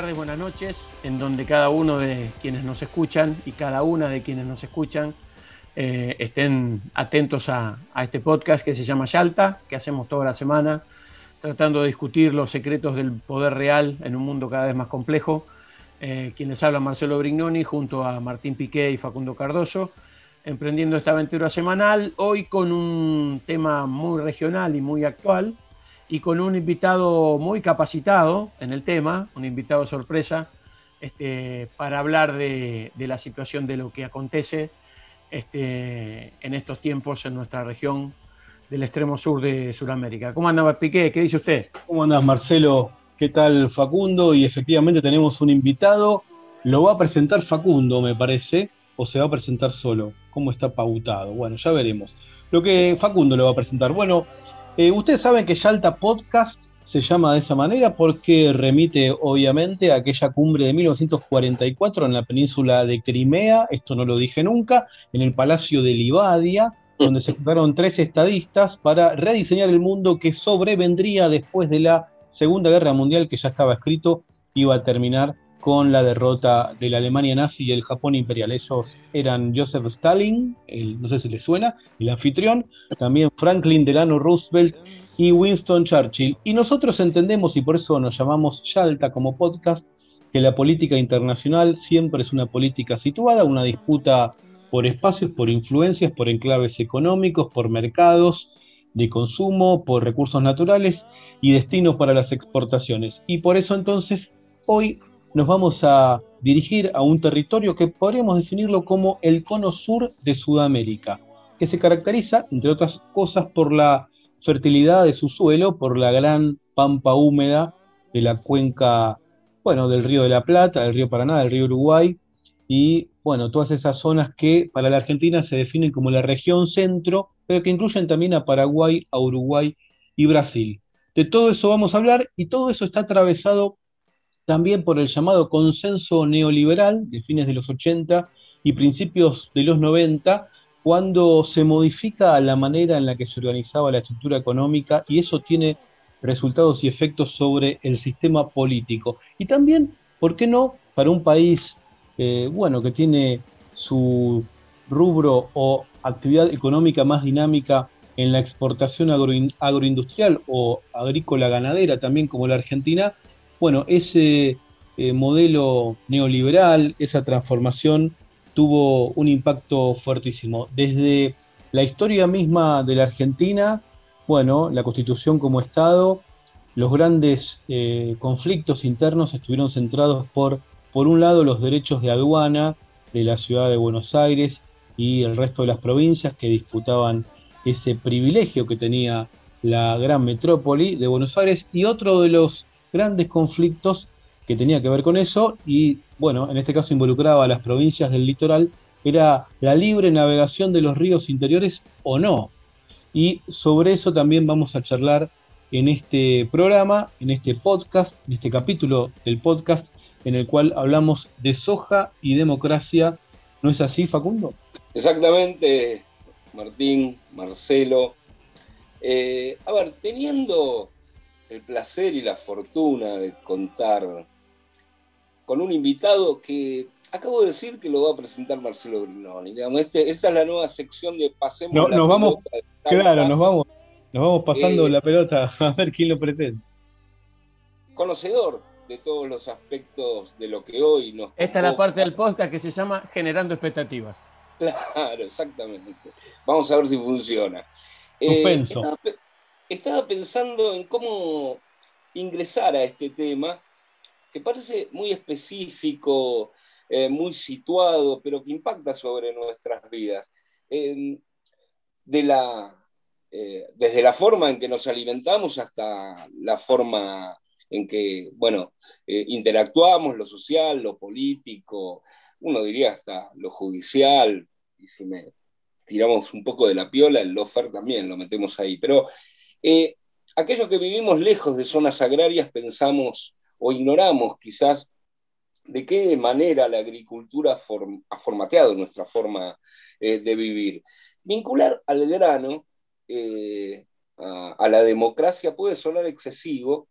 Tardes, buenas noches, en donde cada uno de quienes nos escuchan y cada una de quienes nos escuchan eh, estén atentos a, a este podcast que se llama Yalta, que hacemos toda la semana, tratando de discutir los secretos del poder real en un mundo cada vez más complejo. Eh, quien les habla Marcelo Brignoni junto a Martín Piqué y Facundo Cardoso, emprendiendo esta aventura semanal, hoy con un tema muy regional y muy actual, y con un invitado muy capacitado en el tema, un invitado sorpresa, este, para hablar de, la situación de lo que acontece este, en estos tiempos en nuestra región del extremo sur de Sudamérica. ¿Cómo anda Piqué? ¿Qué dice usted? ¿Cómo andas, Marcelo? ¿Qué tal, Facundo? Y efectivamente tenemos un invitado. Lo va a presentar Facundo, me parece, o se va a presentar solo. ¿Cómo está pautado? Bueno, ya veremos. Lo que Facundo lo va a presentar. Bueno, eh, ustedes saben que Yalta Podcast se llama de esa manera porque remite, obviamente, a aquella cumbre de 1944 en la península de Crimea. Esto no lo dije nunca, en el Palacio de Livadia, donde se juntaron tres estadistas para rediseñar el mundo que sobrevendría después de la Segunda Guerra Mundial, que ya estaba escrito, iba a terminar con la derrota de la Alemania nazi y el Japón imperial. Ellos eran Joseph Stalin, el- no sé si les suena, el anfitrión, también Franklin Delano Roosevelt y Winston Churchill. Y nosotros entendemos, y por eso nos llamamos Yalta como podcast, que la política internacional siempre es una política situada, una disputa por espacios, por influencias, por enclaves económicos, por mercados de consumo, por recursos naturales y destinos para las exportaciones. Y por eso entonces hoy nos vamos a dirigir a un territorio que podríamos definirlo como el cono sur de Sudamérica, que se caracteriza, entre otras cosas, por la fertilidad de su suelo, por la gran pampa húmeda de la cuenca, bueno, del río de la Plata, del río Paraná, del río Uruguay, y bueno, todas esas zonas que para la Argentina se definen como la región centro, pero que incluyen también a Paraguay, a Uruguay y Brasil. De todo eso vamos a hablar y todo eso está atravesado también por el llamado consenso neoliberal de fines de los 80 y principios de los 90, cuando se modifica la manera en la que se organizaba la estructura económica y eso tiene resultados y efectos sobre el sistema político. Y también, ¿por qué no?, para un país, eh, bueno, que tiene su rubro o actividad económica más dinámica en la exportación agroin- agroindustrial o agrícola ganadera, también como la Argentina, bueno, ese eh, modelo neoliberal, esa transformación tuvo un impacto fuertísimo. Desde la historia misma de la Argentina, bueno, la constitución como Estado, los grandes eh, conflictos internos estuvieron centrados por, por un lado, los derechos de aduana de la ciudad de Buenos Aires y el resto de las provincias que disputaban ese privilegio que tenía la gran metrópoli de Buenos Aires y otro de los grandes conflictos que tenía que ver con eso y bueno, en este caso involucraba a las provincias del litoral, era la libre navegación de los ríos interiores o no. Y sobre eso también vamos a charlar en este programa, en este podcast, en este capítulo del podcast en el cual hablamos de soja y democracia. ¿No es así, Facundo? Exactamente, Martín, Marcelo. Eh, a ver, teniendo el placer y la fortuna de contar con un invitado que acabo de decir que lo va a presentar Marcelo Brignoni. Digamos, este- esta es la nueva sección de Pasemos No, la nos vamos- pelota de Talca. Claro, nos vamos, nos vamos pasando Eh, la pelota a ver quién lo pretende. Conocedor de todos los aspectos de lo que hoy nos Esta es la parte del podcast que se llama Generando Expectativas. Claro, exactamente. Vamos a ver si funciona. Eh, estaba, estaba pensando en cómo ingresar a este tema, que parece muy específico, eh, muy situado, pero que impacta sobre nuestras vidas. Eh, de la eh, desde la forma en que nos alimentamos hasta la forma en que, bueno, eh, interactuamos, lo social, lo político, uno diría hasta lo judicial, y si me tiramos un poco de la piola, el lofer también lo metemos ahí, pero eh, aquellos que vivimos lejos de zonas agrarias pensamos o ignoramos quizás de qué manera la agricultura ha formateado nuestra forma de vivir. Vincular al grano eh, a, la democracia puede sonar excesivo,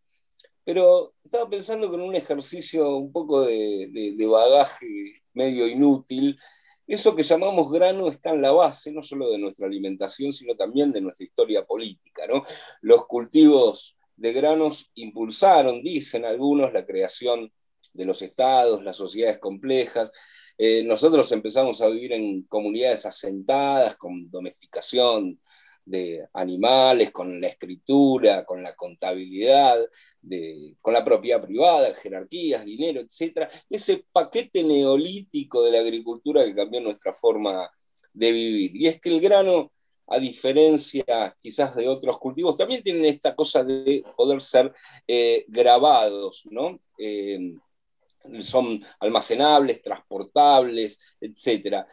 pero estaba pensando que en un ejercicio un poco de, bagaje medio inútil, eso que llamamos grano está en la base no solo de nuestra alimentación, sino también de nuestra historia política. ¿no? Los cultivos de granos impulsaron, dicen algunos, la creación de los estados, las sociedades complejas. Eh, nosotros empezamos a vivir en comunidades asentadas, con domesticación de animales, con la escritura, con la contabilidad, con la propiedad privada, jerarquías, dinero, etc. Ese paquete neolítico de la agricultura que cambió nuestra forma de vivir. Y es que el grano, a diferencia quizás de otros cultivos, también tienen esta cosa de poder ser eh, grabados, ¿no? Eh, son almacenables, transportables, etc.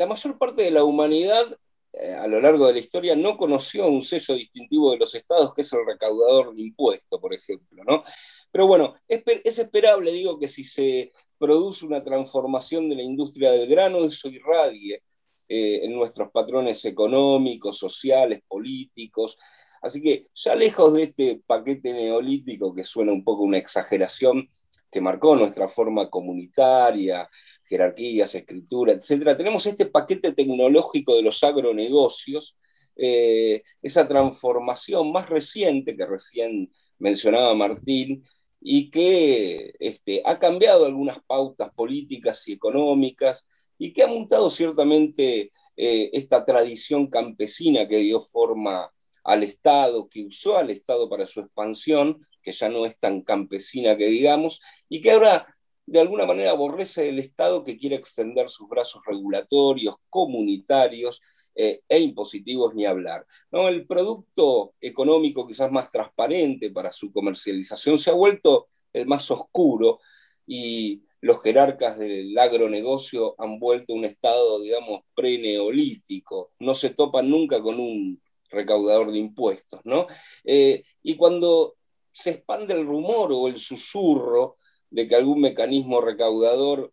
la mayor parte de la humanidad eh, a lo largo de la historia no conoció un sello distintivo de los estados, que es el recaudador de impuestos, por ejemplo. ¿no? Pero bueno, es, esperable, digo, que si se produce una transformación de la industria del grano, eso irradie eh, en nuestros patrones económicos, sociales, políticos. Así que ya lejos de este paquete neolítico que suena un poco una exageración, que marcó nuestra forma comunitaria, jerarquías, escritura, etc. Tenemos este paquete tecnológico de los agronegocios, eh, esa transformación más reciente que recién mencionaba Martín, y que este, ha cambiado algunas pautas políticas y económicas y que ha mutado ciertamente eh, esta tradición campesina que dio forma al Estado, que usó al Estado para su expansión, que ya no es tan campesina que digamos, y que ahora de alguna manera aborrece el Estado que quiere extender sus brazos regulatorios, comunitarios eh, e impositivos ni hablar. ¿no? El producto económico quizás más transparente para su comercialización se ha vuelto el más oscuro y los jerarcas del agronegocio han vuelto un estado, digamos, pre-neolítico. No se topan nunca con un recaudador de impuestos, ¿no? Eh, y cuando se expande el rumor o el susurro de que algún mecanismo recaudador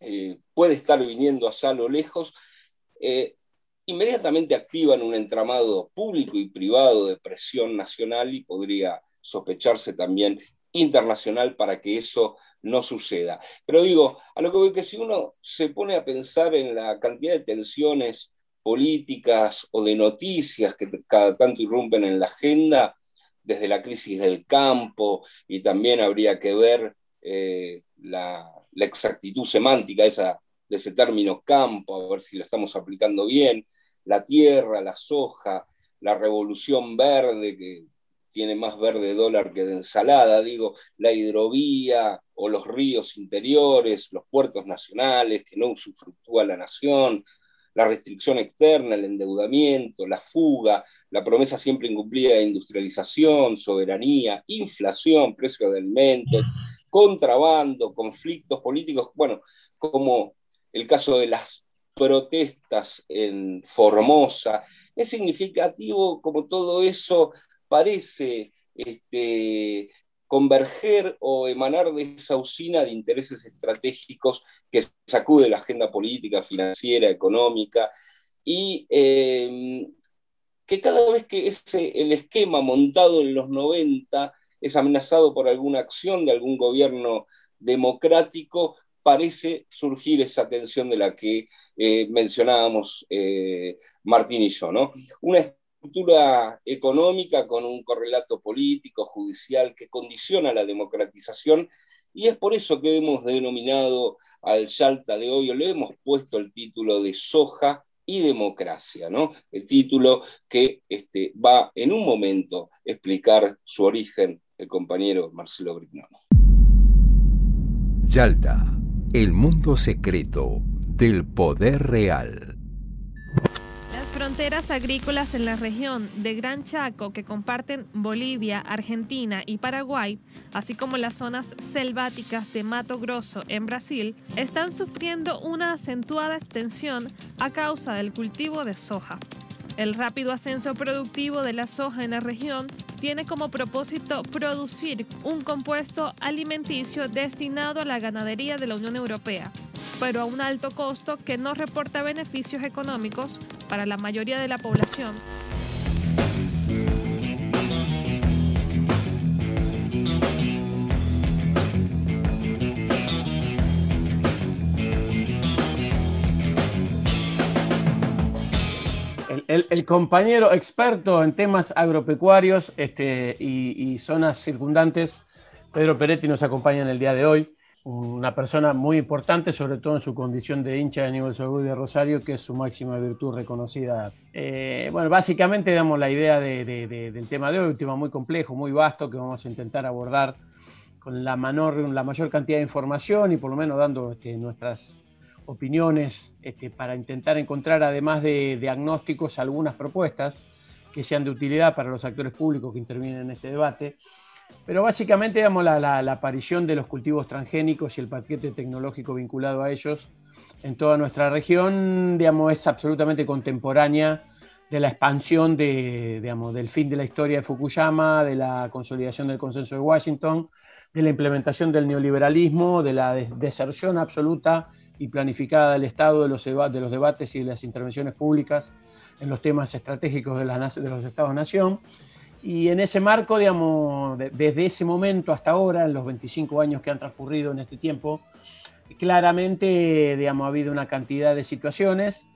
eh, puede estar viniendo allá a lo lejos, eh, inmediatamente activan un entramado público y privado de presión nacional y podría sospecharse también internacional para que eso no suceda. Pero digo, a lo que voy que si uno se pone a pensar en la cantidad de tensiones políticas o de noticias que cada tanto irrumpen en la agenda, desde la crisis del campo, y también habría que ver eh, la, exactitud semántica de ese término campo, a ver si lo estamos aplicando bien, la tierra, la soja, la revolución verde, que tiene más verde dólar que de ensalada, digo, la hidrovía o los ríos interiores, los puertos nacionales, que no usufructúa la nación, la restricción externa, el endeudamiento, la fuga, la promesa siempre incumplida de industrialización, soberanía, inflación, precio de alimentos, contrabando, conflictos políticos, bueno, como el caso de las protestas en Formosa, es significativo como todo eso parece este, converger o emanar de esa usina de intereses estratégicos que sacude la agenda política, financiera, económica, y em, que cada vez que ese, el esquema montado en los 90 es amenazado por alguna acción de algún gobierno democrático, parece surgir esa tensión de la que eh, mencionábamos eh, Martín y yo. ¿no? Una estructura económica con un correlato político, judicial, que condiciona la democratización, y es por eso que hemos denominado al Yalta de hoy, o le hemos puesto el título de Soja y Democracia, ¿no? El título que este, va en un momento explicar su origen el compañero Marcelo Brignone. Yalta, el mundo secreto del poder real fronteras agrícolas en la región de Gran Chaco que comparten Bolivia, Argentina y Paraguay, así como las zonas selváticas de Mato Grosso en Brasil, están sufriendo una acentuada extensión a causa del cultivo de soja. El rápido ascenso productivo de la soja en la región tiene como propósito producir un compuesto alimenticio destinado a la ganadería de la Unión Europea, pero a un alto costo que no reporta beneficios económicos para la mayoría de la población. El, compañero experto en temas agropecuarios este, y, zonas circundantes, Pedro Peretti, nos acompaña en el día de hoy. Una persona muy importante, sobre todo en su condición de hincha de Newell's Old de Rosario, que es su máxima virtud reconocida. Eh, bueno, básicamente damos la idea del tema de hoy, un tema muy complejo, muy vasto, que vamos a intentar abordar con la, la mayor cantidad de información y por lo menos dando este, nuestras opiniones este, para intentar encontrar, además de diagnósticos, algunas propuestas que sean de utilidad para los actores públicos que intervienen en este debate. Pero básicamente, digamos, la, aparición de los cultivos transgénicos y el paquete tecnológico vinculado a ellos en toda nuestra región, digamos, es absolutamente contemporánea de la expansión de, digamos, del fin de la historia de Fukuyama, de la consolidación del consenso de Washington, de la implementación del neoliberalismo, de la deserción absoluta y planificada del Estado, de los, de los debates y de las intervenciones públicas en los temas estratégicos de, de los Estados-nación. Y en ese marco, digamos, desde ese momento hasta ahora, en los 25 años que han transcurrido en este tiempo, claramente, digamos, ha habido una cantidad de situaciones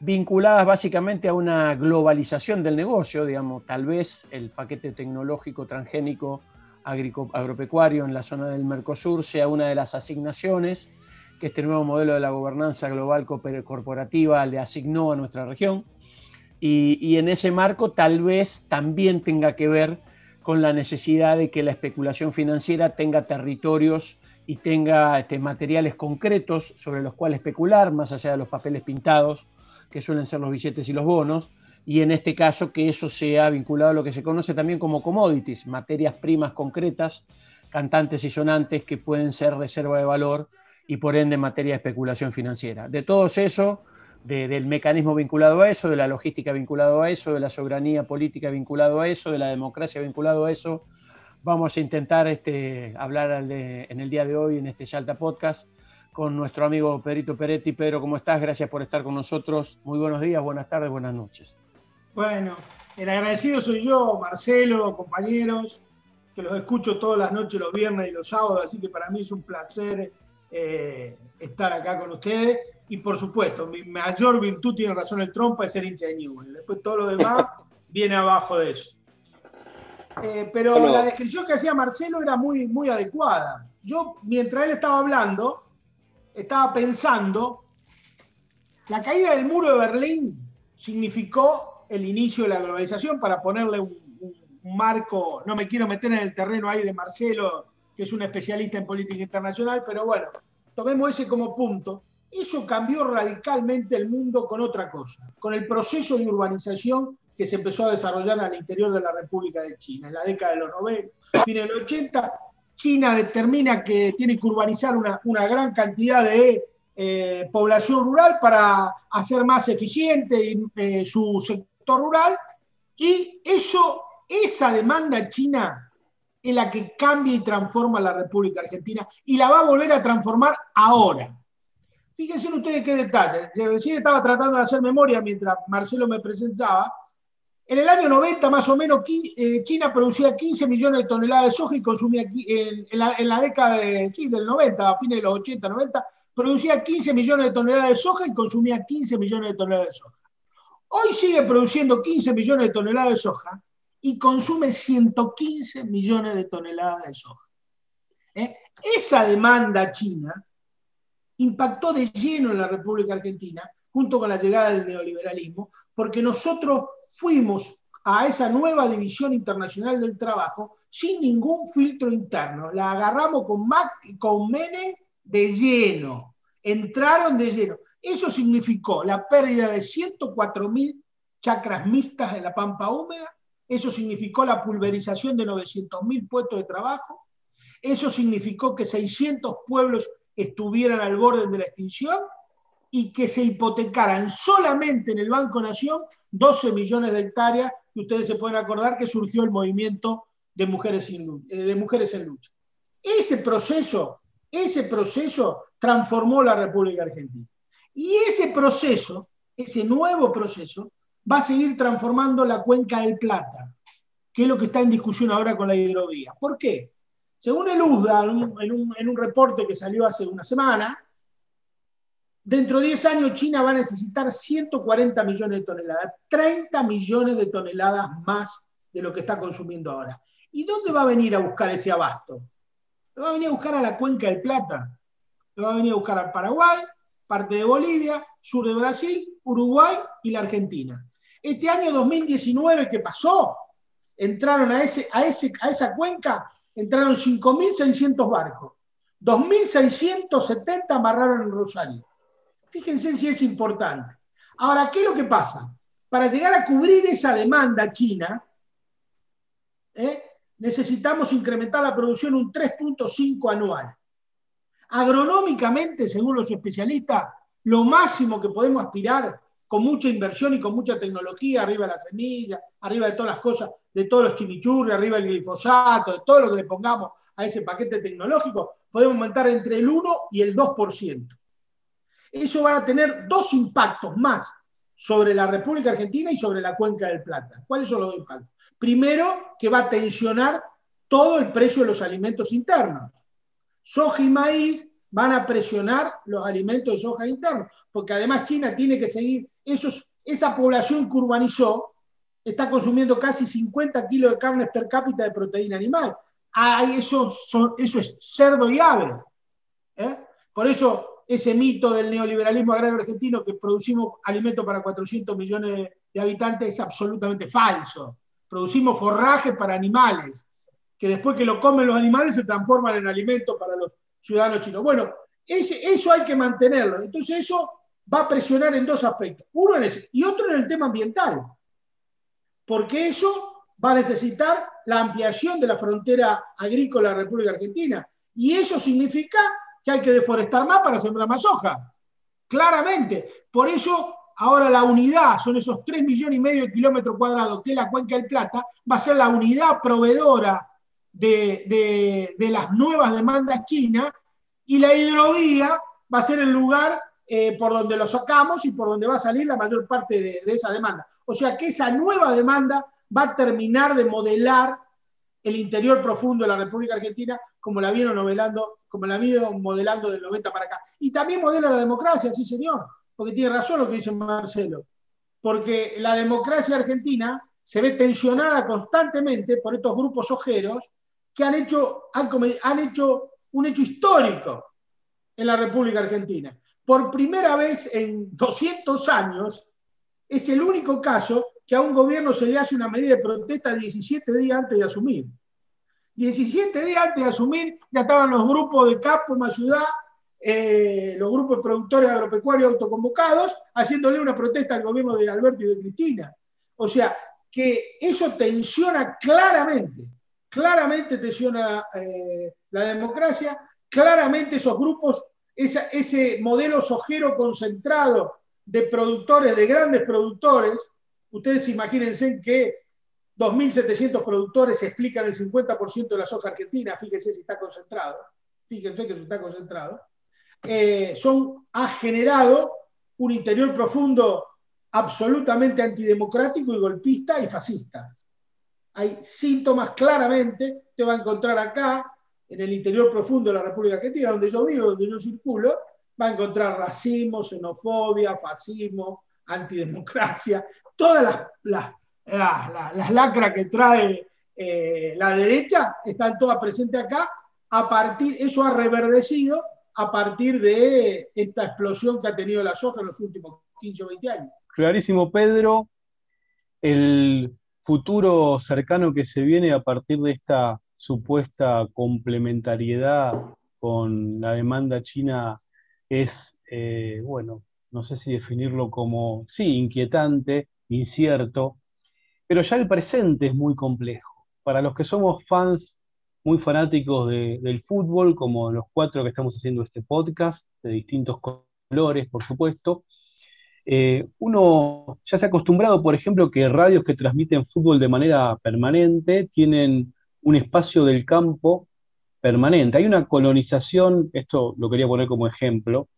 vinculadas básicamente a una globalización del negocio, digamos, tal vez el paquete tecnológico transgénico agropecuario en la zona del Mercosur sea una de las asignaciones que este nuevo modelo de la gobernanza global corporativa le asignó a nuestra región. Y, en ese marco tal vez también tenga que ver con la necesidad de que la especulación financiera tenga territorios y tenga este, materiales concretos sobre los cuales especular, más allá de los papeles pintados, que suelen ser los billetes y los bonos, y en este caso que eso sea vinculado a lo que se conoce también como commodities, materias primas concretas, cantantes y sonantes que pueden ser reserva de valor y por ende en materia de especulación financiera. De todo eso, del mecanismo vinculado a eso, de la logística vinculado a eso, de la soberanía política vinculado a eso, de la democracia vinculado a eso, vamos a intentar este, hablar en el día de hoy en este Yalta Podcast con nuestro amigo Pedrito Peretti. Pedro, ¿cómo estás? Gracias por estar con nosotros. Muy buenos días, buenas tardes, buenas noches. Bueno, el agradecido soy yo, Marcelo, compañeros, que los escucho todas las noches, los viernes y los sábados, así que para mí es un placer eh, estar acá con ustedes. Y por supuesto, mi mayor virtud, tiene razón el trompa, es ser hincha de Newell. Después todo lo demás viene abajo de eso. Eh, pero la descripción que hacía Marcelo era muy, muy adecuada. Yo, mientras él estaba hablando, estaba pensando, la caída del muro de Berlín significó el inicio de la globalización, para ponerle un marco, no me quiero meter en el terreno ahí de Marcelo, que es un especialista en política internacional, pero bueno, tomemos ese como punto. Eso cambió radicalmente el mundo con otra cosa, con el proceso de urbanización que se empezó a desarrollar al interior de la República de China. En la década de los 90, fin de los 80, China determina que tiene que urbanizar una, una gran cantidad de eh, población rural para hacer más eficiente eh, su sector rural y eso, esa demanda china es la que cambia y transforma la República Argentina y la va a volver a transformar ahora. Fíjense ustedes qué detalle. Recién estaba tratando de hacer memoria mientras Marcelo me presentaba. En el año 90, más o menos, eh, China producía 15 millones de toneladas de soja y consumía, en la, década de, del 90, a fines de los 80, 90, producía 15 millones de toneladas de soja y consumía 15 millones de toneladas de soja. Hoy sigue produciendo 15 millones de toneladas de soja y consume 115 millones de toneladas de soja. ¿Eh? Esa demanda china impactó de lleno en la República Argentina, junto con la llegada del neoliberalismo, porque nosotros fuimos a esa nueva división internacional del trabajo sin ningún filtro interno. La agarramos con, Mac, con Menem de lleno, entraron de lleno. Eso significó la pérdida de 104 mil chacras mixtas en la pampa húmeda, eso significó la pulverización de 900.000 puestos de trabajo, eso significó que 600 pueblos estuvieran al borde de la extinción y que se hipotecaran solamente en el Banco Nación 12 millones de hectáreas, que ustedes se pueden acordar que surgió el movimiento de mujeres, eh, de mujeres en lucha. Ese proceso, ese proceso transformó la República Argentina. Y ese proceso, ese nuevo proceso, va a seguir transformando la cuenca del Plata, que es lo que está en discusión ahora con la hidrovía. ¿Por qué? Según el USDA, en un, reporte que salió hace una semana, dentro de 10 años China va a necesitar 140 millones de toneladas, 30 millones de toneladas más de lo que está consumiendo ahora. ¿Y dónde va a venir a buscar ese abasto? Lo va a venir a buscar a la cuenca del Plata, lo va a venir a buscar al Paraguay, parte de Bolivia, sur de Brasil, Uruguay y la Argentina. Este año 2019 que pasó, entraron a, ese, a esa cuenca, entraron 5.600 barcos. 2.670 amarraron en Rosario. Fíjense si es importante. Ahora, ¿qué es lo que pasa? Para llegar a cubrir esa demanda china, ¿eh? necesitamos incrementar la producción un 3.5 anual. Agronómicamente, según los especialistas, lo máximo que podemos aspirar con mucha inversión y con mucha tecnología, arriba de la semilla, arriba de todas las cosas, de todos los chimichurri, arriba del glifosato, de todo lo que le pongamos a ese paquete tecnológico, podemos aumentar entre el 1 y el 2%. Eso va a tener dos impactos más sobre la República Argentina y sobre la Cuenca del Plata. ¿Cuáles son los dos impactos? Primero, que va a tensionar todo el precio de los alimentos internos soja y maíz van a presionar los alimentos de soja internos, porque además China tiene que seguir, esos, esa población que urbanizó está consumiendo casi 50 kilos de carne per cápita de proteína animal. Ah, eso, eso es cerdo y ave. ¿eh? Por eso ese mito del neoliberalismo agrario argentino que producimos alimentos para 400 millones de habitantes es absolutamente falso. Producimos forraje para animales que después que lo comen los animales se transforman en alimento para los ciudadanos chinos. Bueno, eso hay que mantenerlo. Entonces eso va a presionar en dos aspectos. Uno en ese y otro en el tema ambiental. Porque eso va a necesitar la ampliación de la frontera agrícola de la República Argentina. Y eso significa que hay que deforestar más para sembrar más soja. Claramente. Por eso ahora la unidad, son esos 3 millones y medio de kilómetros cuadrados que es la Cuenca del Plata, va a ser la unidad proveedora de, las nuevas demandas chinas y la hidrovía va a ser el lugar eh, por donde lo sacamos y por donde va a salir la mayor parte de, esa demanda. O sea que esa nueva demanda va a terminar de modelar el interior profundo de la República Argentina como la vieron novelando, como la vieron modelando del 90 para acá. Y también modela la democracia, sí señor, porque tiene razón lo que dice Marcelo, porque la democracia argentina se ve tensionada constantemente por estos grupos ojeros que han hecho, han, hecho un hecho histórico en la República Argentina. Por primera vez en 200 años, es el único caso que a un gobierno se le hace una medida de protesta 17 días antes de asumir. 17 días antes de asumir ya estaban los grupos de Capo, Mayudá, eh, los grupos productores agropecuarios autoconvocados, haciéndole una protesta al gobierno de Alberto y de Cristina. O sea, que eso tensiona claramente claramente tensiona eh, la democracia, claramente esos grupos, ese modelo sojero concentrado de productores, de grandes productores, ustedes imagínense que 2.700 productores explican el 50% de la soja argentina, fíjense si está concentrado, fíjense que está concentrado, eh, son, ha generado un interior profundo absolutamente antidemocrático y golpista y fascista hay síntomas claramente, te va a encontrar acá, en el interior profundo de la República Argentina, donde yo vivo, donde yo circulo, va a encontrar racismo, xenofobia, fascismo, antidemocracia, todas las, las, lacras que trae eh, la derecha están todas presentes acá. A partir, eso ha reverdecido a partir de esta explosión que ha tenido la soja en los últimos 15 o 20 años. Clarísimo, Pedro. El futuro cercano que se viene a partir de esta supuesta complementariedad con la demanda china es, eh, bueno, no sé si definirlo como, sí, inquietante, incierto, pero ya el presente es muy complejo. Para los que somos fans muy fanáticos del fútbol, como los cuatro que estamos haciendo este podcast, de distintos colores, por supuesto, eh, uno ya se ha acostumbrado, por ejemplo, que radios que transmiten fútbol de manera permanente tienen un espacio del campo permanente. Hay una colonización, esto lo quería poner como ejemplo,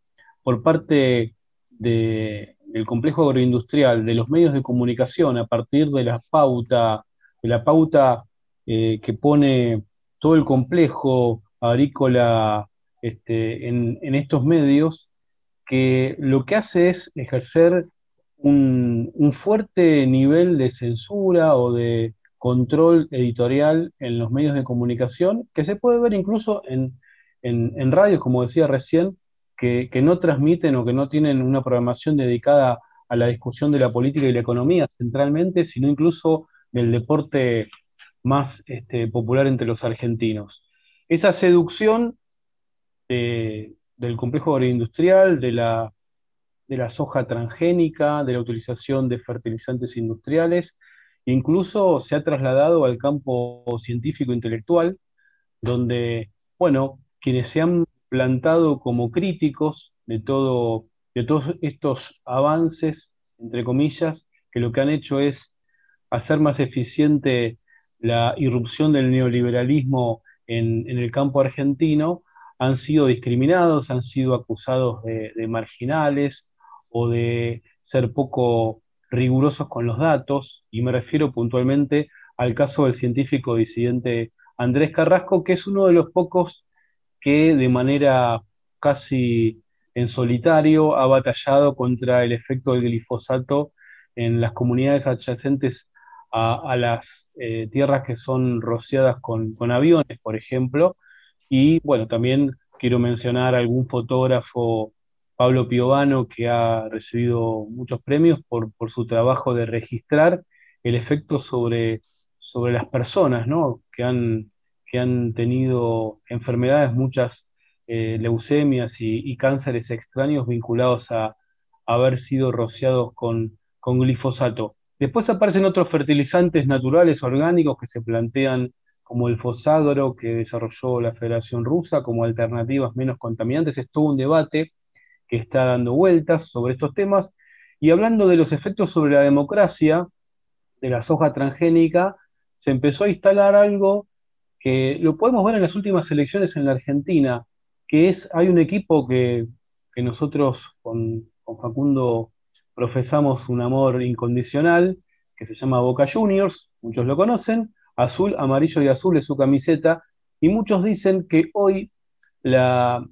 por parte del complejo agroindustrial, de los medios de comunicación, a partir de la pauta, de la pauta eh, que pone todo el complejo agrícola este, en, estos medios, que lo que hace es ejercer un, fuerte nivel de censura o de control editorial en los medios de comunicación, que se puede ver incluso en, en, radios, como decía recién, que, no transmiten o que no tienen una programación dedicada a la discusión de la política y la economía centralmente, sino incluso del deporte más este, popular entre los argentinos. Esa seducción del complejo agroindustrial, de la, de soja transgénica, de la utilización de fertilizantes industriales, incluso se ha trasladado al campo científico-intelectual, donde, bueno, quienes se han plantado como críticos de, todo, de todos estos avances, entre comillas, que lo que han hecho es hacer más eficiente la irrupción del neoliberalismo en, el campo argentino, han sido discriminados, han sido acusados de, marginales o de ser poco rigurosos con los datos, y me refiero puntualmente al caso del científico disidente Andrés Carrasco, que es uno de los pocos que de manera casi en solitario ha batallado contra el efecto del glifosato en las comunidades adyacentes a, las eh, tierras que son rociadas con, aviones, por ejemplo. Y bueno, también quiero mencionar algún fotógrafo, Pablo Piovano, que ha recibido muchos premios por, su trabajo de registrar el efecto sobre, sobre las personas, ¿no? que, han, que han tenido enfermedades, muchas eh, leucemias y, cánceres extraños vinculados a, haber sido rociados con, con glifosato. Después aparecen otros fertilizantes naturales orgánicos que se plantean como el fosagro que desarrolló la Federación Rusa como alternativas menos contaminantes. Es todo un debate que está dando vueltas sobre estos temas. Y hablando de los efectos sobre la democracia de la soja transgénica, se empezó a instalar algo que lo podemos ver en las últimas elecciones en la Argentina, que es, hay un equipo que, nosotros con, con Facundo profesamos un amor incondicional que se llama Boca Juniors, muchos lo conocen, azul, amarillo y azul es su camiseta, y muchos dicen que hoy la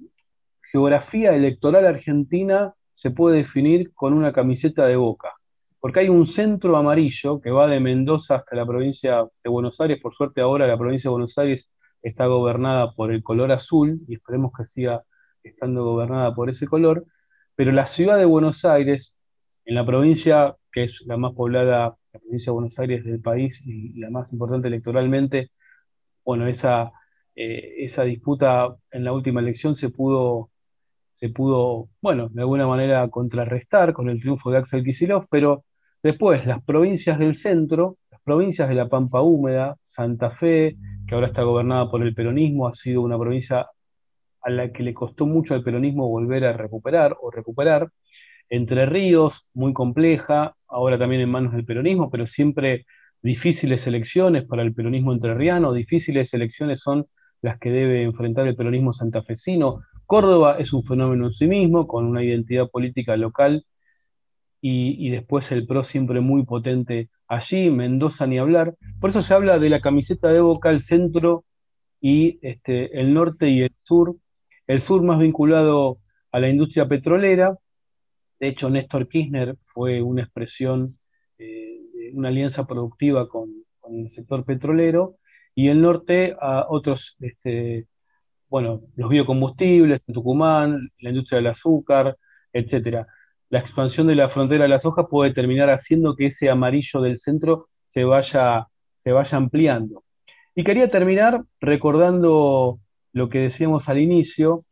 geografía electoral argentina se puede definir con una camiseta de Boca, porque hay un centro amarillo que va de Mendoza hasta la provincia de Buenos Aires, por suerte ahora la provincia de Buenos Aires está gobernada por el color azul, y esperemos que siga estando gobernada por ese color, pero la ciudad de Buenos Aires en la provincia, que es la más poblada, la provincia de Buenos Aires del país y la más importante electoralmente, bueno, esa, eh, esa disputa en la última elección se pudo, se pudo, bueno, de alguna manera contrarrestar con el triunfo de Axel Kicillof, pero después las provincias del centro, las provincias de la Pampa Húmeda, Santa Fe, que ahora está gobernada por el peronismo, ha sido una provincia a la que le costó mucho al peronismo volver a recuperar o recuperar, entre Ríos, muy compleja, ahora también en manos del peronismo, pero siempre difíciles elecciones para el peronismo entrerriano, difíciles elecciones son las que debe enfrentar el peronismo santafesino. Córdoba es un fenómeno en sí mismo, con una identidad política local, y, después el PRO siempre muy potente allí, Mendoza ni hablar. Por eso se habla de la camiseta de Boca, el centro y este, el norte y el sur. El sur más vinculado a la industria petrolera, de hecho, Néstor Kirchner fue una expresión eh, de una alianza productiva con, el sector petrolero y el norte a otros, este, bueno, los biocombustibles en Tucumán, la industria del azúcar, etcétera. La expansión de la frontera de las hojas puede terminar haciendo que ese amarillo del centro se vaya, se vaya ampliando. Y quería terminar recordando lo que decíamos al inicio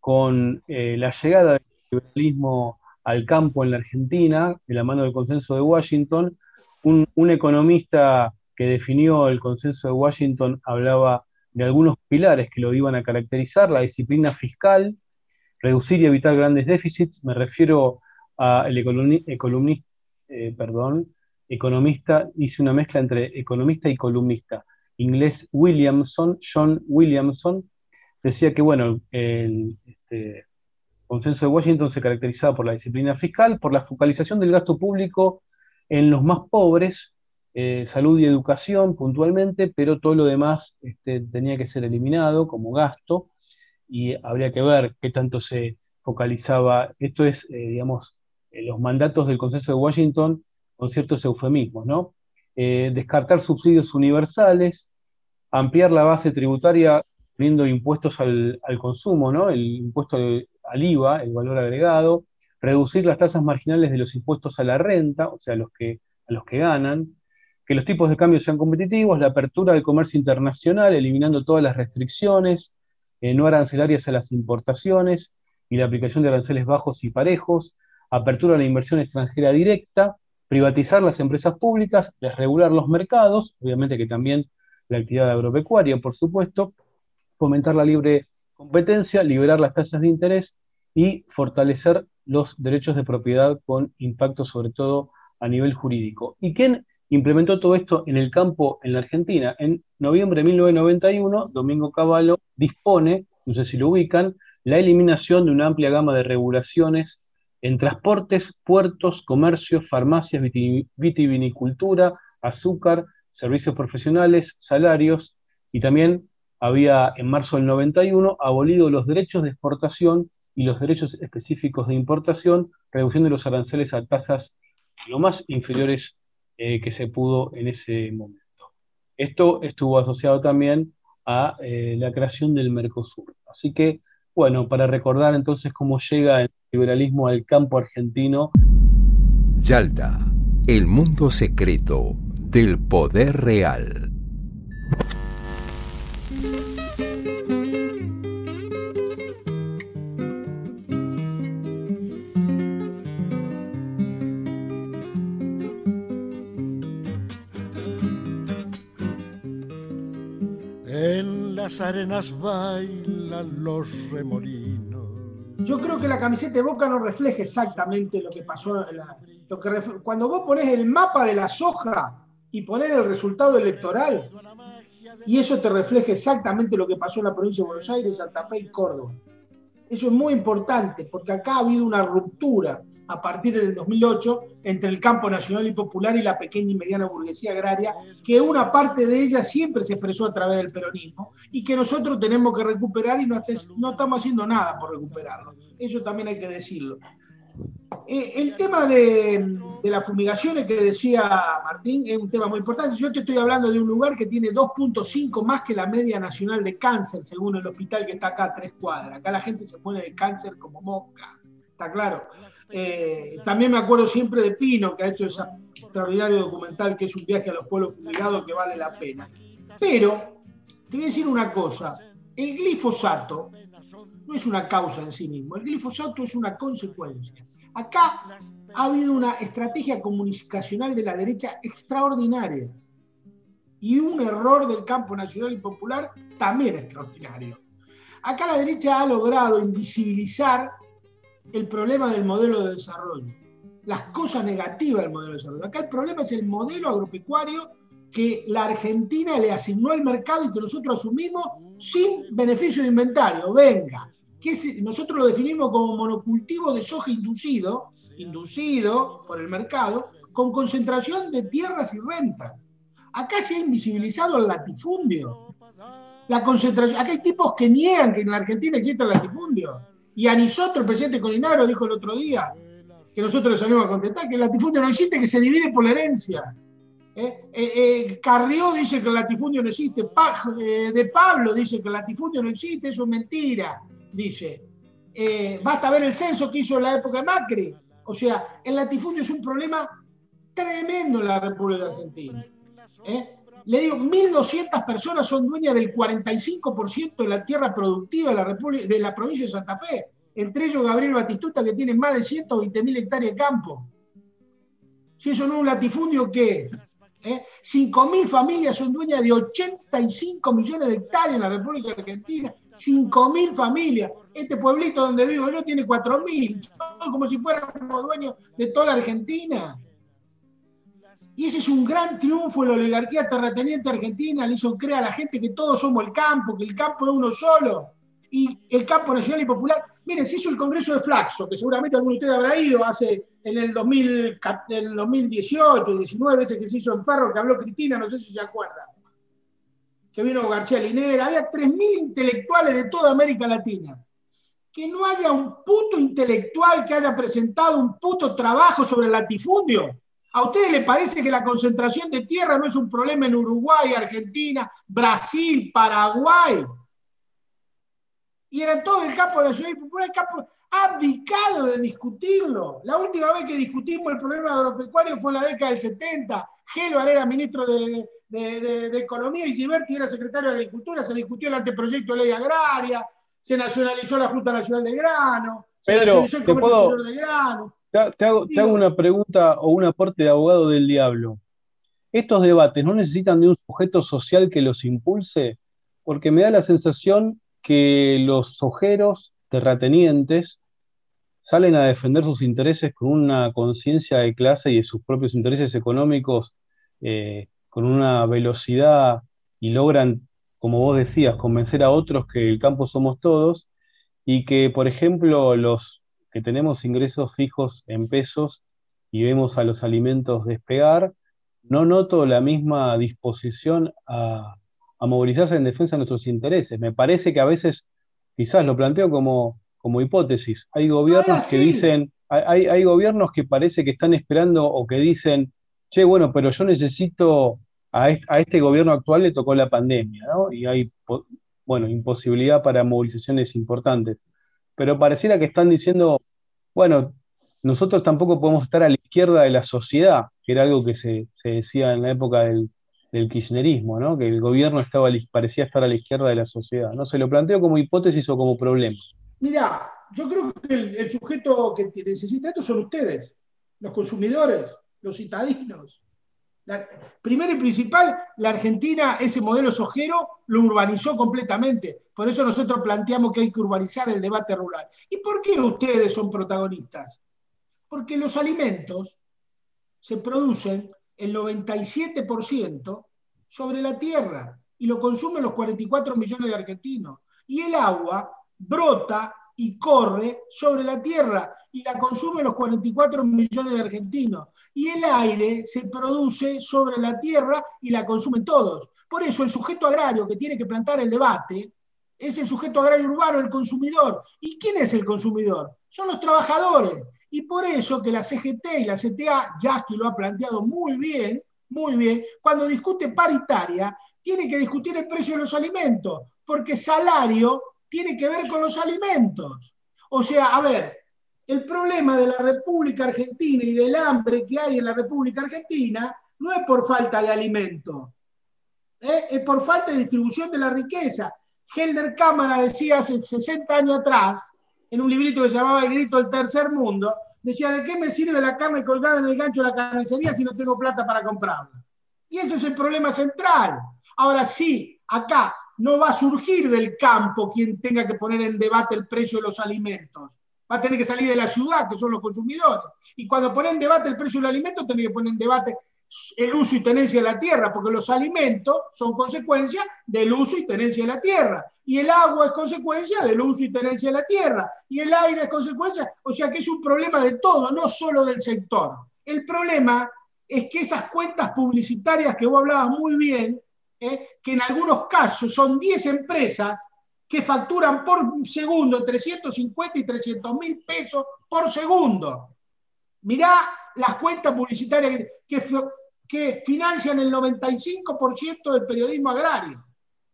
con eh, la llegada del liberalismo al campo en la Argentina, de la mano del consenso de Washington. Un, economista que definió el consenso de Washington hablaba de algunos pilares que lo iban a caracterizar, la disciplina fiscal, reducir y evitar grandes déficits, me refiero al economista, eh, perdón, economista, hice una mezcla entre economista y columnista, inglés Williamson, John Williamson, decía que, bueno, el este, consenso de Washington se caracterizaba por la disciplina fiscal, por la focalización del gasto público en los más pobres, eh, salud y educación puntualmente, pero todo lo demás este, tenía que ser eliminado como gasto y habría que ver qué tanto se focalizaba. Esto es, eh, digamos, los mandatos del Consenso de Washington con ciertos eufemismos, ¿no? Eh, descartar subsidios universales, ampliar la base tributaria poniendo impuestos al, consumo, ¿no? El impuesto al IVA, el valor agregado, reducir las tasas marginales de los impuestos a la renta, o sea, los que, a los que ganan, que los tipos de cambio sean competitivos, la apertura del comercio internacional, eliminando todas las restricciones, eh, no arancelarias a las importaciones y la aplicación de aranceles bajos y parejos, apertura a la inversión extranjera directa, privatizar las empresas públicas, desregular los mercados, obviamente que también la actividad agropecuaria, por supuesto, fomentar la libre competencia, liberar las tasas de interés y fortalecer los derechos de propiedad con impacto sobre todo a nivel jurídico. ¿Y quién implementó todo esto en el campo en la Argentina. En noviembre de 1991, Domingo Cavallo dispone, no sé si lo ubican, la eliminación de una amplia gama de regulaciones en transportes, puertos, comercios, farmacias, vitivinicultura, azúcar, servicios profesionales, salarios, y también había en marzo del 91 abolido los derechos de exportación y los derechos específicos de importación, reduciendo los aranceles a tasas lo más inferiores eh, que se pudo en ese momento. Esto estuvo asociado también a eh, la creación del Mercosur. Así que, bueno, para recordar entonces cómo llega el liberalismo al campo argentino. Yalta, el mundo secreto del poder real. Arenas bailan los remolinos. Yo creo que la camiseta de Boca no refleja exactamente lo que pasó. cuando vos pones el mapa de la soja y pones el resultado electoral, y eso te refleja exactamente lo que pasó en la provincia de Buenos Aires, Santa Fe y Córdoba. Eso es muy importante, porque acá ha habido una ruptura a partir del 2008 entre el campo nacional y popular y la pequeña y mediana burguesía agraria, que una parte de ella siempre se expresó a través del peronismo y que nosotros tenemos que recuperar y no, estamos haciendo nada por recuperarlo. Eso también hay que decirlo. Eh, el tema de, las fumigaciones que decía Martín es un tema muy importante. Yo te estoy hablando de un lugar que tiene 2.5 más que la media nacional de cáncer, según el hospital que está acá tres cuadras. Acá la gente se pone de cáncer como mosca, está claro. Eh, también me acuerdo siempre de Pino, que ha hecho ese extraordinario documental que es un viaje a los pueblos fumigados que vale la pena. Pero, te voy a decir una cosa, el glifosato no es una causa en sí mismo, el glifosato es una consecuencia. Acá ha habido una estrategia comunicacional de la derecha extraordinaria y un error del campo nacional y popular también extraordinario. Acá la derecha ha logrado invisibilizar el problema del modelo de desarrollo, las cosas negativas del modelo de desarrollo. Acá el problema es el modelo agropecuario que la Argentina le asignó al mercado y que nosotros asumimos sin beneficio de inventario. Venga, que nosotros lo definimos como monocultivo de soja inducido, inducido por el mercado, con concentración de tierras y rentas. Acá se ha invisibilizado el latifundio. La concentración, acá hay tipos que niegan que en la Argentina existe el latifundio. Y a nosotros, el presidente Colinaro dijo el otro día, que nosotros le salimos a contestar, que el latifundio no existe, que se divide por la herencia. ¿Eh? Eh, eh, Carrió dice que el latifundio no existe, de Pablo dice que el latifundio no existe, eso es mentira, dice. basta ver el censo que hizo la época de Macri. O sea, el latifundio es un problema tremendo en la República Argentina. Le digo, 1.200 personas son dueñas del 45% de la tierra productiva de la, de la provincia de Santa Fe. Entre ellos Gabriel Batistuta, que tiene más de 120.000 hectáreas de campo. Si eso no es un latifundio, ¿qué? ¿Eh? 5.000 familias son dueñas de 85 millones de hectáreas en la República Argentina. 5.000 familias. Este pueblito donde vivo yo tiene 4.000. Son como si fuéramos dueños de toda la Argentina. Y ese es un gran triunfo de la oligarquía terrateniente argentina. Le hizo creer a la gente que todos somos el campo, que el campo es uno solo. Y el campo nacional y popular. Miren, se hizo el Congreso de Flaxo, que seguramente alguno de ustedes habrá ido hace en el, 2000, el 2018, 19, ese que se hizo en Ferro, que habló Cristina, no sé si se acuerdan. Que vino García Linera, había 3.000 intelectuales de toda América Latina. Que no haya un puto intelectual que haya presentado un puto trabajo sobre el latifundio. ¿A ustedes les parece que la concentración de tierra no es un problema en Uruguay, Argentina, Brasil, Paraguay? Y era todo el campo nacional y popular, el campo abdicado de discutirlo. La última vez que discutimos el problema agropecuario fue en la década del 70. Gelo era ministro de, Economía y Giberti era secretario de Agricultura. Se discutió el anteproyecto de ley agraria, se nacionalizó la Junta Nacional de Grano, Pedro, se ¿te puedo, de grano. Te, hago, te hago una pregunta o un aporte de abogado del diablo. ¿Estos debates no necesitan de un sujeto social que los impulse? Porque me da la sensación que los ojeros terratenientes salen a defender sus intereses con una conciencia de clase y de sus propios intereses económicos eh, con una velocidad y logran, como vos decías, convencer a otros que el campo somos todos y que, por ejemplo, los que tenemos ingresos fijos en pesos y vemos a los alimentos despegar, no noto la misma disposición a, a movilizarse en defensa de nuestros intereses. Me parece que a veces quizás lo planteo como, como hipótesis. Hay gobiernos que dicen, hay, hay, gobiernos que parece que están esperando o que dicen, che, bueno, pero yo necesito, a este, gobierno actual le tocó la pandemia, ¿no? Y hay, bueno, imposibilidad para movilizaciones importantes. Pero pareciera que están diciendo, bueno, nosotros tampoco podemos estar a la izquierda de la sociedad, que era algo que se, se decía en la época del, del kirchnerismo, ¿no? que el gobierno estaba, parecía estar a la izquierda de la sociedad. ¿no? Se lo planteo como hipótesis o como problema. Mira, yo creo que el, sujeto que necesita esto son ustedes, los consumidores, los citadinos. Primero y principal, la Argentina, ese modelo sojero, lo urbanizó completamente. Por eso nosotros planteamos que hay que urbanizar el debate rural. ¿Y por qué ustedes son protagonistas? Porque los alimentos se producen el 97% sobre la tierra y lo consumen los 44 millones de argentinos. Y el agua brota y corre sobre la tierra y la consumen los 44 millones de argentinos. Y el aire se produce sobre la tierra y la consumen todos. Por eso el sujeto agrario que tiene que plantar el debate es el sujeto agrario urbano, el consumidor. ¿Y quién es el consumidor? Son los trabajadores. Y por eso que la CGT y la CTA, Jackie lo ha planteado muy bien, muy bien, cuando discute paritaria, tiene que discutir el precio de los alimentos, porque salario tiene que ver con los alimentos. O sea, a ver, el problema de la República Argentina y del hambre que hay en la República Argentina no es por falta de alimento, ¿eh? es por falta de distribución de la riqueza. Helder Cámara decía hace 60 años atrás en un librito que se llamaba El grito del tercer mundo, decía, ¿de qué me sirve la carne colgada en el gancho de la carnicería si no tengo plata para comprarla? Y ese es el problema central. Ahora sí, acá no va a surgir del campo quien tenga que poner en debate el precio de los alimentos. Va a tener que salir de la ciudad, que son los consumidores. Y cuando pone en debate el precio del alimento, tiene que poner en debate el uso y tenencia de la tierra, porque los alimentos son consecuencia del uso y tenencia de la tierra, y el agua es consecuencia del uso y tenencia de la tierra, y el aire es consecuencia, o sea que es un problema de todo, no solo del sector. El problema es que esas cuentas publicitarias que vos hablabas muy bien, eh, que en algunos casos son 10 empresas que facturan por segundo 350 y 300 mil pesos por segundo. Mirá las cuentas publicitarias que, financian el 95% del periodismo agrario.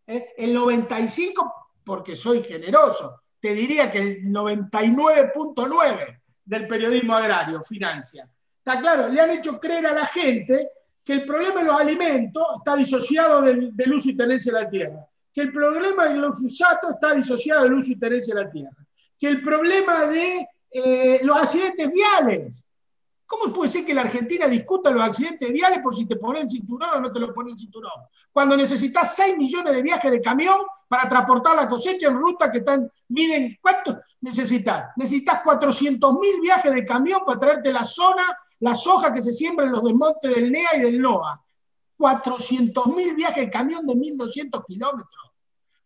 ¿eh? El 95%, porque soy generoso, te diría que el 99.9% del periodismo agrario financia. Está claro, le han hecho creer a la gente que el problema de los alimentos está disociado del, uso y tenencia de la tierra, que el problema del glifosato está disociado del uso y tenencia de la tierra, que el problema de eh, los accidentes viales. ¿Cómo puede ser que la Argentina discuta los accidentes viales por si te pones el cinturón o no te lo pones el cinturón? Cuando necesitas 6 millones de viajes de camión para transportar la cosecha en ruta que están, miren, ¿cuánto necesitas? Necesitas 400 mil viajes de camión para traerte la zona, la soja que se siembra en los desmontes del NEA y del NOA. 400 mil viajes de camión de 1.200 kilómetros.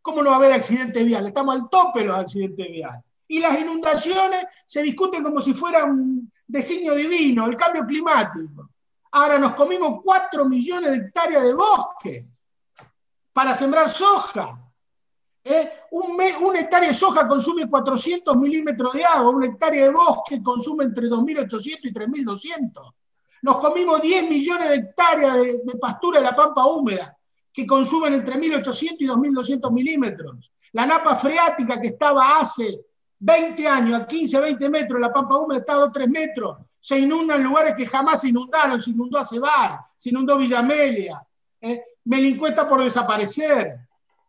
¿Cómo no va a haber accidentes viales? Estamos al tope los accidentes viales. Y las inundaciones se discuten como si fuera un designio divino, el cambio climático. Ahora nos comimos 4 millones de hectáreas de bosque para sembrar soja. ¿Eh? Un, una hectárea de soja consume 400 milímetros de agua, una hectárea de bosque consume entre 2.800 y 3.200. Nos comimos 10 millones de hectáreas de, pastura de la pampa húmeda, que consumen entre 1.800 y 2.200 milímetros. La napa freática que estaba hace 20 años, a 15, 20 metros, la pampa húmeda está a 2, 3 metros. Se inundan lugares que jamás se inundaron. Se inundó Acebar, se inundó Villamelia. ¿eh? Melincuesta por desaparecer.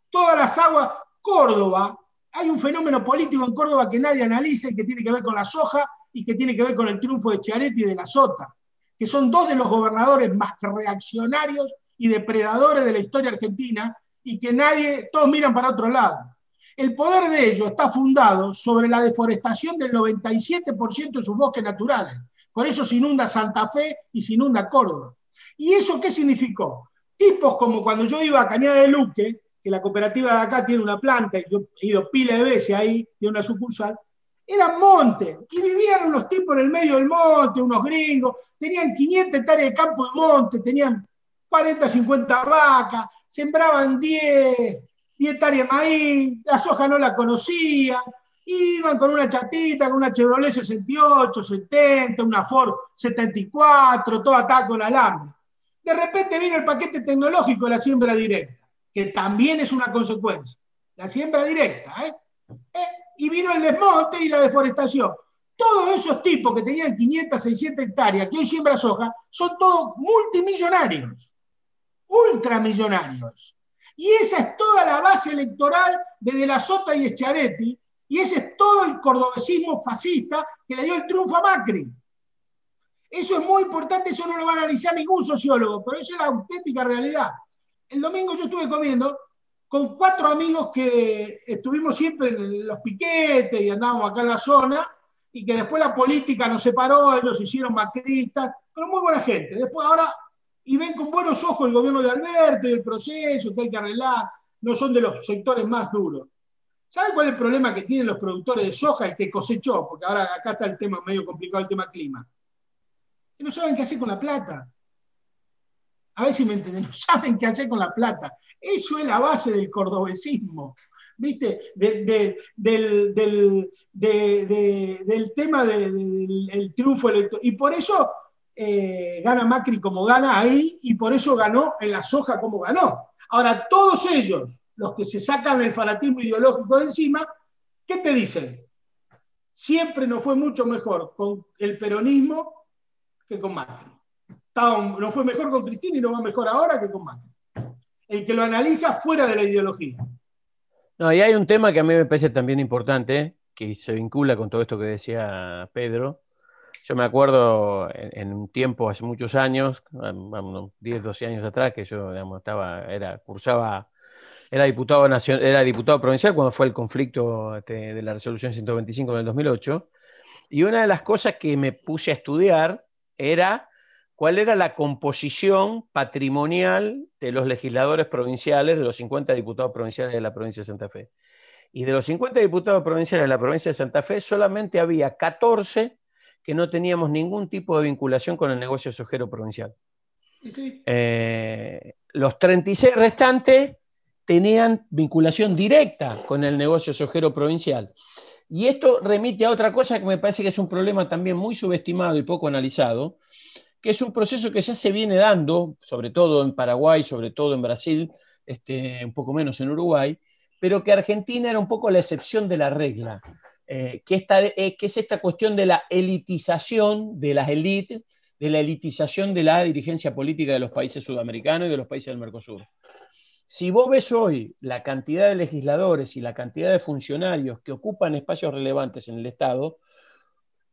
Todas las aguas. Córdoba, hay un fenómeno político en Córdoba que nadie analiza y que tiene que ver con la soja y que tiene que ver con el triunfo de Chiaretti y de la Sota, que son dos de los gobernadores más reaccionarios y depredadores de la historia argentina y que nadie, todos miran para otro lado. El poder de ellos está fundado sobre la deforestación del 97% de sus bosques naturales. Por eso se inunda Santa Fe y se inunda Córdoba. ¿Y eso qué significó? Tipos como cuando yo iba a Cañada de Luque, que la cooperativa de acá tiene una planta, y yo he ido pila de veces ahí, tiene una sucursal, eran montes, y vivían unos tipos en el medio del monte, unos gringos, tenían 500 hectáreas de campo de monte, tenían 40, 50 vacas, sembraban 10, 10 hectáreas de maíz, la soja no la conocían, iban con una chatita, con una Chevrolet 68, 70, una Ford 74, todo atado con alambre. De repente vino el paquete tecnológico de la siembra directa, que también es una consecuencia. La siembra directa, ¿eh? ¿Eh? Y vino el desmonte y la deforestación. Todos esos tipos que tenían 500, 600 hectáreas, que hoy siembra soja, son todos multimillonarios, ultramillonarios. Y esa es toda la base electoral de De la Sota y Schiaretti, y ese es todo el cordobesismo fascista que le dio el triunfo a Macri. Eso es muy importante, eso no lo va a analizar ningún sociólogo, pero eso es la auténtica realidad. El domingo yo estuve comiendo con cuatro amigos que estuvimos siempre en los piquetes y andábamos acá en la zona, y que después la política nos separó, ellos se hicieron macristas, pero muy buena gente. Después ahora, y ven con buenos ojos el gobierno de Alberto y el proceso que hay que arreglar, no son de los sectores más duros. ¿Saben cuál es el problema que tienen los productores de soja, el que cosechó? Porque ahora acá está el tema medio complicado, el tema clima. Que no saben qué hacer con la plata. A ver si me entienden, no saben qué hacer con la plata. Eso es la base del cordobesismo. ¿Viste? del, del, del, tema del triunfo electoral. Y por eso eh, gana Macri como gana ahí, y por eso ganó en la soja como ganó. Ahora, todos ellos, los que se sacan el fanatismo ideológico de encima, ¿qué te dicen? Siempre nos fue mucho mejor con el peronismo que con Macri. No fue mejor con Cristina y no va mejor ahora que con Macri. El que lo analiza fuera de la ideología. Y hay un tema que a mí me parece también importante, que se vincula con todo esto que decía Pedro. Yo me acuerdo en, un tiempo, hace muchos años, unos 10, 12 años atrás, que yo estaba, era, cursaba, era diputado, era diputado provincial cuando fue el conflicto este, de la resolución 125 del 2008. Y una de las cosas que me puse a estudiar era cuál era la composición patrimonial de los legisladores provinciales, de los 50 diputados provinciales de la provincia de Santa Fe. Y de los 50 diputados provinciales de la provincia de Santa Fe, solamente había 14 que no teníamos ningún tipo de vinculación con el negocio sojero provincial. Eh, los 36 restantes tenían vinculación directa con el negocio sojero provincial. Y esto remite a otra cosa que me parece que es un problema también muy subestimado y poco analizado, que es un proceso que ya se viene dando, sobre todo en Paraguay, sobre todo en Brasil, este, un poco menos en Uruguay, pero que Argentina era un poco la excepción de la regla, eh, que, eh, que es esta cuestión de la elitización de las élites, de la elitización de la dirigencia política de los países sudamericanos y de los países del Mercosur. Si vos ves hoy la cantidad de legisladores y la cantidad de funcionarios que ocupan espacios relevantes en el Estado,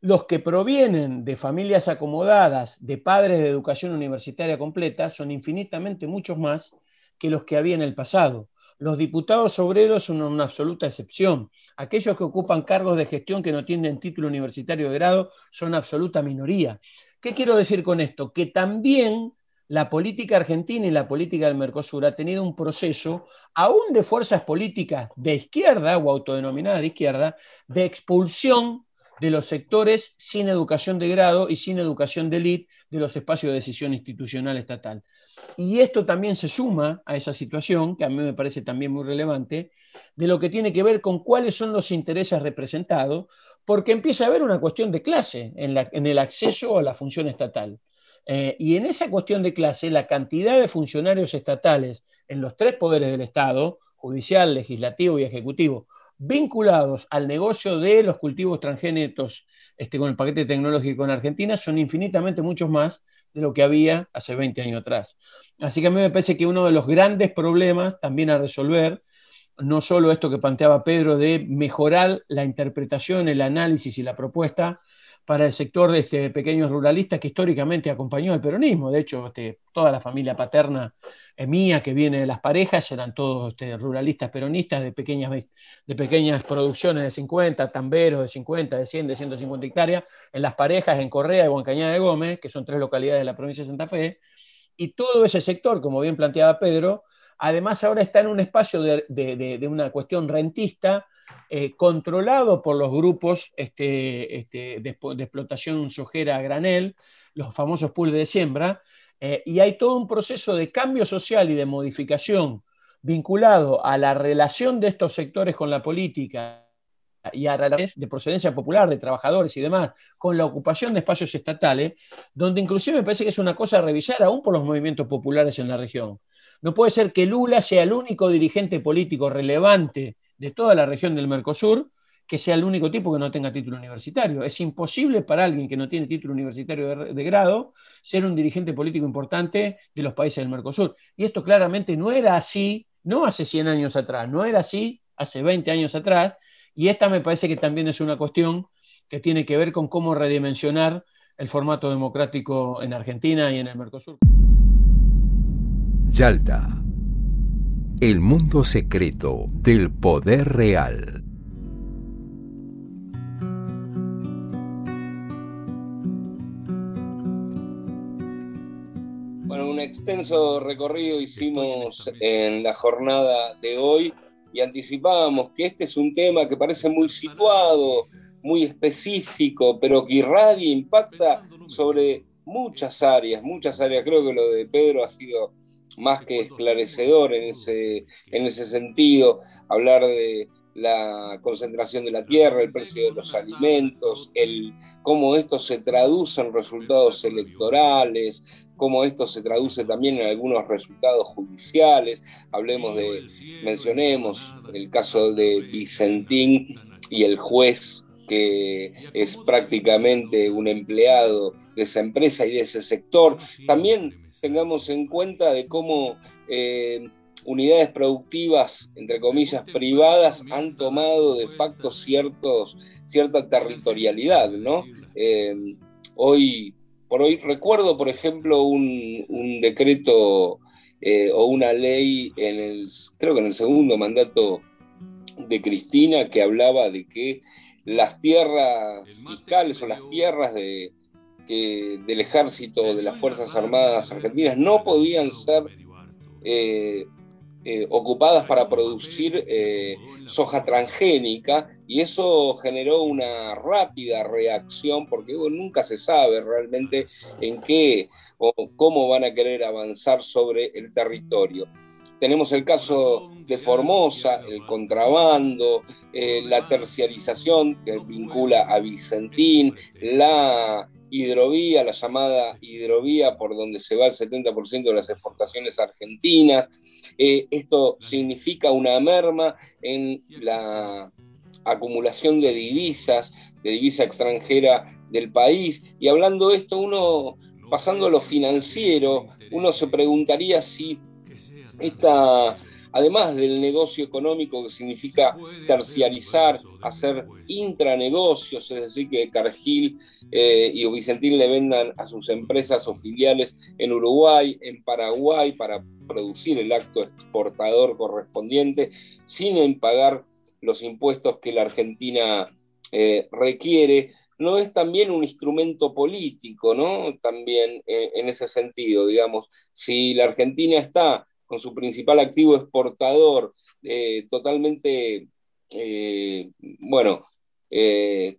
los que provienen de familias acomodadas, de padres de educación universitaria completa, son infinitamente muchos más que los que había en el pasado. Los diputados obreros son una absoluta excepción. Aquellos que ocupan cargos de gestión que no tienen título universitario de grado son absoluta minoría. ¿Qué quiero decir con esto? Que también la política argentina y la política del Mercosur ha tenido un proceso, aún de fuerzas políticas de izquierda o autodenominadas de izquierda, de expulsión de los sectores sin educación de grado y sin educación de élite de los espacios de decisión institucional estatal. Y esto también se suma a esa situación, que a mí me parece también muy relevante, de lo que tiene que ver con cuáles son los intereses representados, porque empieza a haber una cuestión de clase en, el acceso a la función estatal. Eh, y en esa cuestión de clase, la cantidad de funcionarios estatales en los tres poderes del Estado, judicial, legislativo y ejecutivo, vinculados al negocio de los cultivos transgénicos este, con el paquete tecnológico en Argentina son infinitamente muchos más de lo que había hace 20 años atrás. Así que a mí me parece que uno de los grandes problemas también a resolver, no solo esto que planteaba Pedro de mejorar la interpretación, el análisis y la propuesta para el sector de este, pequeños ruralistas que históricamente acompañó al peronismo. De hecho, este, toda la familia paterna eh, mía que viene de las parejas eran todos este, ruralistas peronistas de pequeñas, de pequeñas producciones de 50, tamberos de 50, de 100, de 150 hectáreas, en las parejas en Correa y Huancañada de Gómez, que son tres localidades de la provincia de Santa Fe. Y todo ese sector, como bien planteaba Pedro, además ahora está en un espacio de, de una cuestión rentista eh, controlado por los grupos este, este, de, explotación sojera a granel, los famosos pools de siembra, eh, y hay todo un proceso de cambio social y de modificación vinculado a la relación de estos sectores con la política y a la de procedencia popular, de trabajadores y demás, con la ocupación de espacios estatales, donde inclusive me parece que es una cosa a revisar aún por los movimientos populares en la región. No puede ser que Lula sea el único dirigente político relevante de toda la región del Mercosur que sea el único tipo que no tenga título universitario. Es imposible para alguien que no tiene título universitario de, grado ser un dirigente político importante de los países del Mercosur. Y esto claramente no era así, no hace 100 años atrás, no era así hace 20 años atrás. Y esta me parece que también es una cuestión que tiene que ver con cómo redimensionar el formato democrático en Argentina y en el Mercosur. Yalta el mundo secreto del poder real. Bueno, un extenso recorrido hicimos en la jornada de hoy y anticipábamos que este es un tema que parece muy situado, muy específico, pero que irradia, impacta sobre muchas áreas, muchas áreas. Creo que lo de Pedro ha sido más que esclarecedor en ese, en ese sentido, hablar de la concentración de la tierra, el precio de los alimentos, el, cómo esto se traduce en resultados electorales, cómo esto se traduce también en algunos resultados judiciales. Hablemos de, mencionemos el caso de Vicentín y el juez que es prácticamente un empleado de esa empresa y de ese sector. También tengamos en cuenta de cómo eh, unidades productivas, entre comillas, privadas, han tomado de facto ciertos, cierta territorialidad, ¿no? Eh, hoy, por hoy, recuerdo, por ejemplo, un, decreto eh, o una ley, en el, creo que en el segundo mandato de Cristina, que hablaba de que las tierras fiscales o las tierras de, del ejército, de las Fuerzas Armadas argentinas, no podían ser eh, eh, ocupadas para producir eh, soja transgénica y eso generó una rápida reacción porque nunca se sabe realmente en qué o cómo van a querer avanzar sobre el territorio. Tenemos el caso de Formosa, el contrabando, la terciarización que vincula a Vicentín, la hidrovía, la llamada hidrovía por donde se va el 70% de las exportaciones argentinas. Eh, esto significa una merma en la acumulación de divisas, de divisa extranjera del país. Y hablando de esto, uno, pasando a lo financiero, uno se preguntaría si esta, además del negocio económico que significa terciarizar, hacer intranegocios, es decir, que Cargill eh, y Vicentín le vendan a sus empresas o filiales en Uruguay, en Paraguay, para producir el acto exportador correspondiente, sin pagar los impuestos que la Argentina eh, requiere, no es también un instrumento político, ¿no? También eh, en ese sentido, digamos, si la Argentina está con su principal activo exportador eh, totalmente, bueno,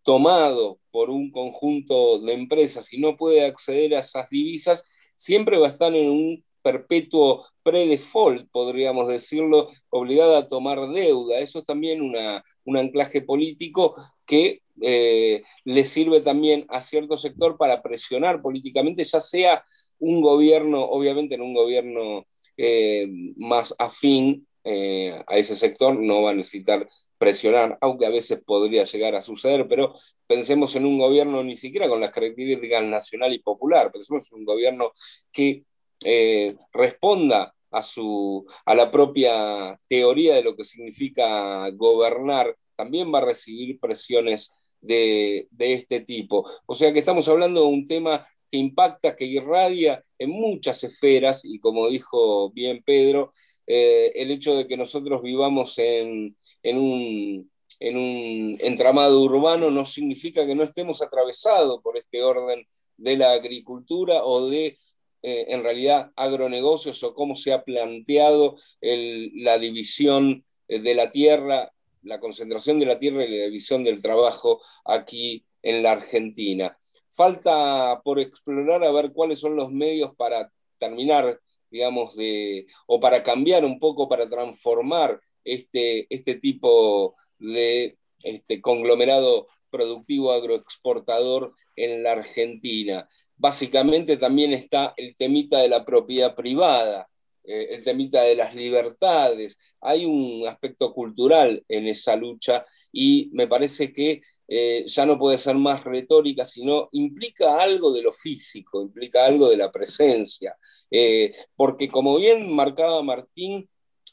tomado por un conjunto de empresas y no puede acceder a esas divisas, siempre va a estar en un perpetuo pre-default, podríamos decirlo, obligada a tomar deuda. Eso es también un anclaje político que eh, le sirve también a cierto sector para presionar políticamente, ya sea un gobierno, obviamente en un gobierno eh, más afín eh, a ese sector, no va a necesitar presionar, aunque a veces podría llegar a suceder, pero pensemos en un gobierno ni siquiera con las características nacional y popular, pensemos en un gobierno que eh, responda a, su, a la propia teoría de lo que significa gobernar, también va a recibir presiones de, este tipo. O sea que estamos hablando de un tema que impacta, que irradia en muchas esferas y como dijo bien Pedro, eh, el hecho de que nosotros vivamos en, un, en un entramado urbano no significa que no estemos atravesados por este orden de la agricultura o de eh, en realidad agronegocios o cómo se ha planteado la división de la tierra, la concentración de la tierra y la división del trabajo aquí en la Argentina. Falta por explorar a ver cuáles son los medios para terminar, digamos, de, o para cambiar un poco, para transformar este, este tipo de este conglomerado productivo agroexportador en la Argentina básicamente también está el temita de la propiedad privada, eh, el temita de las libertades. Hay un aspecto cultural en esa lucha y me parece que eh, ya no puede ser más retórica, sino implica algo de lo físico, implica algo de la presencia. Eh, porque como bien marcaba Martín,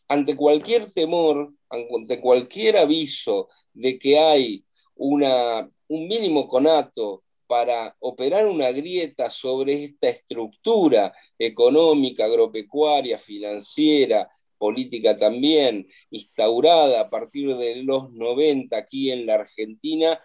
ante cualquier temor, ante cualquier aviso de que hay una, un mínimo conato para operar una grieta sobre esta estructura económica, agropecuaria, financiera, política también, instaurada a partir de los 90 aquí en la Argentina,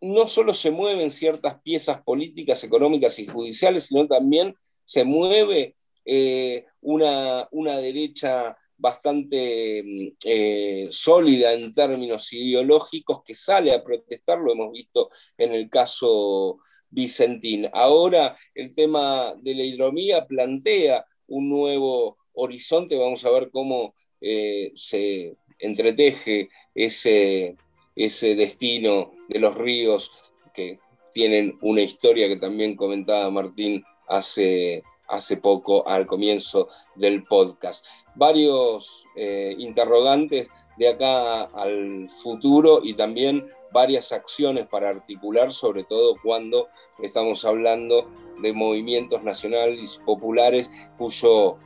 no solo se mueven ciertas piezas políticas, económicas y judiciales, sino también se mueve eh, una, una derecha bastante mm, eh, sólida en términos ideológicos que sale a protestar, lo hemos visto en el caso Vicentín. Ahora el tema de la hidromía plantea un nuevo horizonte, vamos a ver cómo eh, se entreteje ese, ese destino de los ríos que tienen una historia que también comentaba Martín hace, hace poco al comienzo del podcast. Varios eh, interrogantes de acá al futuro y también varias acciones para articular, sobre todo cuando estamos hablando de movimientos nacionales populares cuyo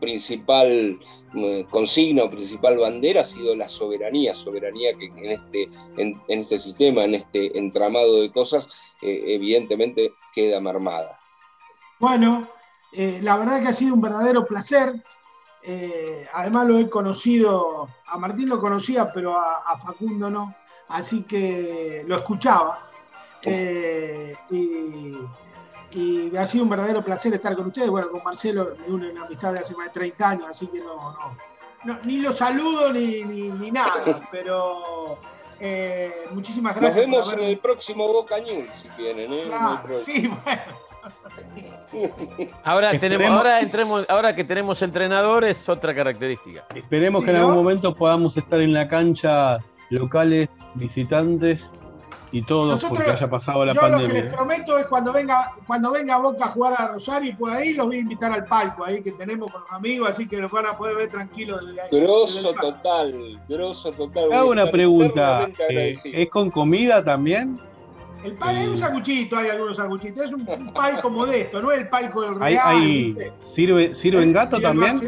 principal eh, consigna o principal bandera ha sido la soberanía, soberanía que en este, en, este sistema, en este entramado de cosas, eh, evidentemente queda mermada. Bueno, eh, la verdad que ha sido un verdadero placer. Además lo he conocido, a Martín lo conocía, pero a, Facundo no, así que lo escuchaba. Eh, y, ha sido un verdadero placer estar con ustedes. Bueno, con Marcelo me une una amistad de hace más de 30 años, así que no, no, ni lo saludo ni, nada, pero muchísimas gracias. Nos vemos en el próximo Boca News, si quieren. sí, bueno. Ahora tenemos, ahora entremos, ahora que tenemos entrenadores, otra característica. Esperemos que en algún momento podamos estar en la cancha locales, visitantes y todos porque haya pasado la pandemia. Lo que les prometo es cuando venga, cuando venga Boca a jugar a Rosario y por ahí los voy a invitar al palco ahí que tenemos con los amigos, así que los van a poder ver tranquilos desde ahí. Grosso total, grosso total. Hago una pregunta, eh, ¿es con comida también? El palco es un sanguchito, hay algunos sanguchitos. Es un, palco modesto, no es el palco del Real. ¿Sirve, ¿Sirven gato también?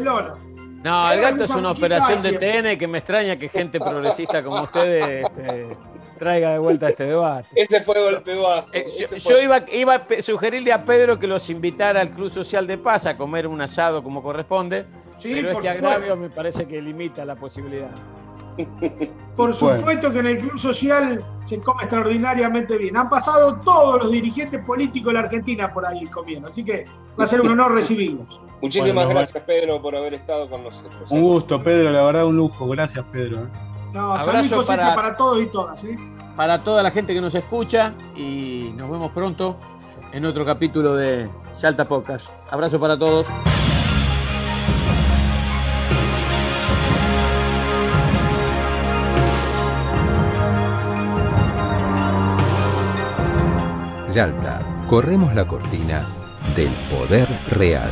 No, el gato es una operación de. TN que me extraña que gente progresista como ustedes este, traiga de vuelta este debate. Ese fue golpe bajo. Eh, yo, iba, iba a sugerirle a Pedro que los invitara al Club Social de Paz a comer un asado como corresponde, Sí, pero este supuesto. agravio me parece que limita la posibilidad. Por Bueno. supuesto que en el Club Social se come extraordinariamente bien. Han pasado todos los dirigentes políticos de la Argentina por ahí comiendo, así que va a ser un honor recibirlos. Muchísimas Bueno, gracias, Pedro, por haber estado con nosotros. Un gusto, Pedro, la verdad un lujo. Gracias, Pedro. ¿eh? No, Abrazo salud y cosecha para- para... todos y todas. ¿eh? Para toda la gente que nos escucha y nos vemos pronto en otro capítulo de Salta Podcast. Abrazo para todos. Yalta, corremos la cortina del poder real.